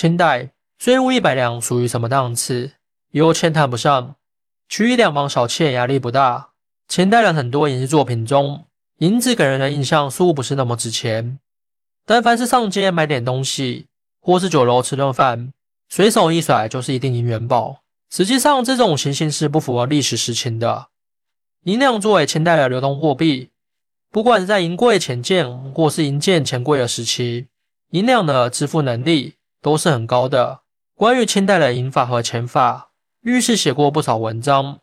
清代税入一百两属于什么档次？有钱谈不上，取一两帮小妾压力不大。清代的很多影视作品中，银子给人的印象似乎不是那么值钱。但凡是上街买点东西，或是酒楼吃顿饭，随手一甩就是一锭银元宝。实际上，这种情形是不符合历史实情的。银两作为清代的流通货币，不管是在银柜钱建或是银建钱柜的时期，银两的支付能力都是很高的。关于清代的银法和钱法，御史写过不少文章。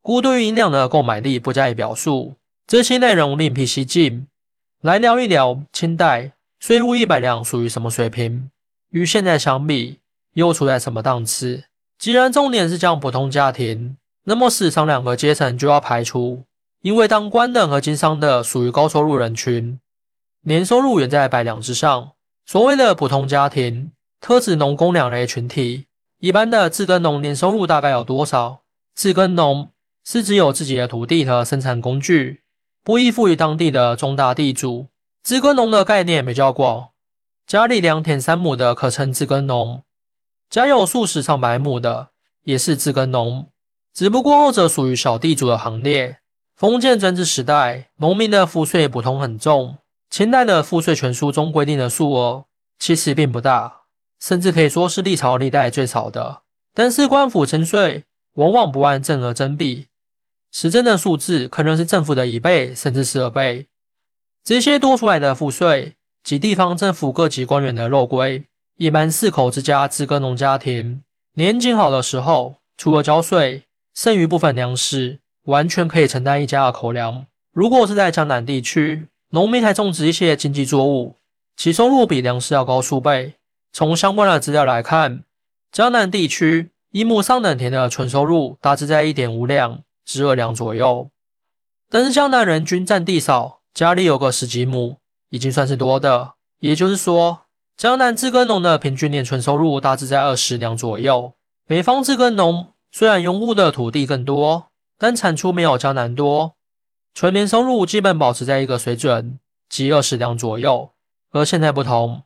故对于银两的购买力不加以表述，这些内容另辟蹊径。来聊一聊清代税入一百两属于什么水平，与现在相比又处在什么档次？既然重点是讲普通家庭，那么市场两个阶层就要排除，因为当官的和经商的属于高收入人群，年收入远在百两之上。所谓的普通家庭，特指农工两类群体。一般的自耕农年收入大概有多少？自耕农。是只有自己的土地和生产工具，不依附于当地的中大地主。自耕农的概念比较广，家里两田三亩的可称自耕农，家有数十上百亩的也是自耕农，只不过后者属于小地主的行列。封建专制时代，农民的赋税普通很重。清代的赋税全书中规定的数额其实并不大，甚至可以说是历朝历代最少的。但是官府征税往往不按正额征币。实征的数字可能是政府的一倍，甚至十二倍。这些多出来的赋税及地方政府各级官员的肉桂，一般四口之家自耕农家庭年景好的时候，除了交税，剩余部分粮食完全可以承担一家的口粮。如果是在江南地区，农民还种植一些经济作物，其收入比粮食要高数倍。从相关的资料来看，江南地区一亩上等田的纯收入大致在一点五两。至二两左右，但是江南人均占地少，家里有个十几亩，已经算是多的。也就是说，江南自耕农的平均年纯收入大致在二十两左右。北方自耕农虽然拥护的土地更多，但产出没有江南多，纯年收入基本保持在一个水准，即二十两左右。和现在不同，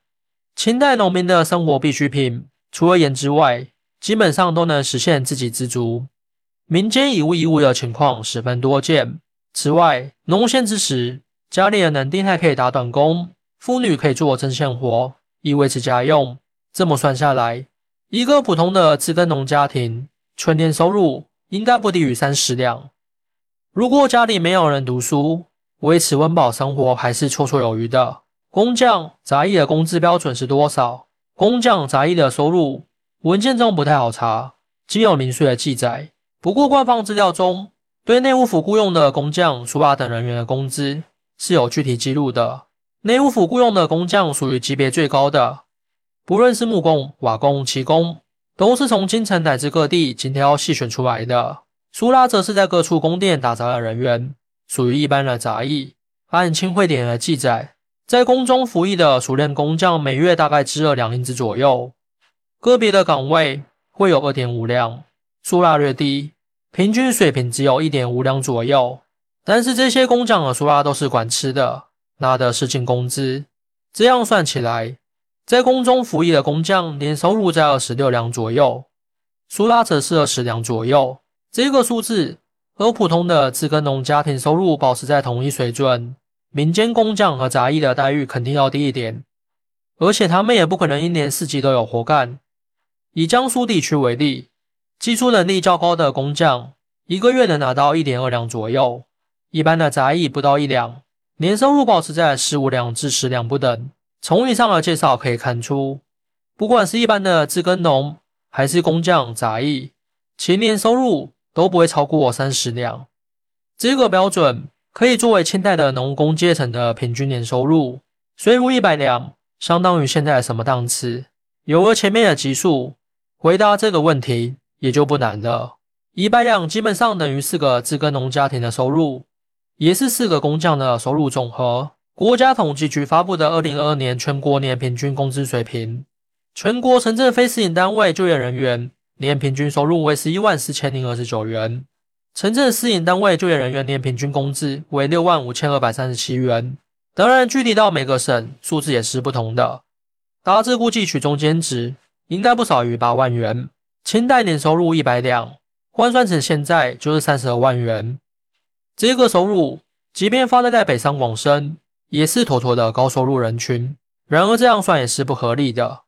清代农民的生活必需品，除了盐之外，基本上都能实现自给自足。民间以物易物的情况十分多见。此外，农闲之时，家里的男丁还可以打短工，妇女可以做针线活，以维持家用。这么算下来，一个普通的自耕农家庭，全年收入应该不低于三十两。如果家里没有人读书，维持温饱生活还是绰绰有余的。工匠、杂役的工资标准是多少？工匠、杂役的收入文件中不太好查，仅有零碎的记载。不过，官方资料中对内务府雇佣的工匠、书法等人员的工资是有具体记录的。内务府雇佣的工匠属于级别最高的，不论是木工、瓦工、漆工，都是从京城乃至各地精挑细选出来的。书拉则是在各处宫殿打杂的人员，属于一般的杂役。按清会典的记载，在宫中服役的熟练工匠每月大概支二两银子左右，个别的岗位会有二点五两。数拉略低，平均水平只有一点五两左右。但是这些工匠的数拉都是管吃的，拿的是进工资。这样算起来，在宫中服役的工匠年收入在二十六两左右，苏拉则是二十两左右。这个数字和普通的自耕农家庭收入保持在同一水准。民间工匠和杂役的待遇肯定要低一点，而且他们也不可能一年四季都有活干。以江苏地区为例。技术能力较高的工匠，一个月能拿到一点二两左右；一般的杂役不到一两，年收入保持在十五两至十两不等。从以上的介绍可以看出，不管是一般的自耕农，还是工匠、杂役，其年收入都不会超过三十两。这个标准可以作为清代的农工阶层的平均年收入。税入一百两，相当于现在什么档次？有了前面的级数，回答这个问题。也就不难了。一百两基本上等于四个自耕农家庭的收入，也是四个工匠的收入总和。国家统计局发布的二零二二年全国年平均工资水平，全国城镇非私营单位就业人员年平均收入为十一万四千零二十九元，城镇私营单位就业人员年平均工资为六万五千二百三十七元。当然，具体到每个省，数字也是不同的。大致估计取中间值。应该不少于八万元。清代年收入一百两，换算成现在就是三十二万元。这个收入，即便放在北上广深，也是妥妥的高收入人群。然而这样算也是不合理的。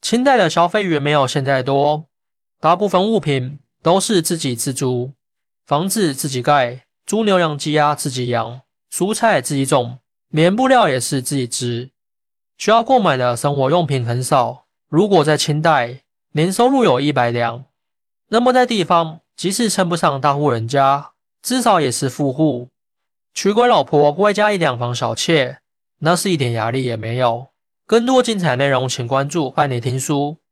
清代的消费远没有现在多，大部分物品都是自给自足，房子自己盖，猪牛羊鸡鸭自己养，蔬菜自己种，棉布料也是自己织，需要购买的生活用品很少。如果在清代年收入有一百两，那么在地方即使称不上大户人家，至少也是富户。娶个老婆外加一两房小妾，那是一点压力也没有。更多精彩内容，请关注伴你听书。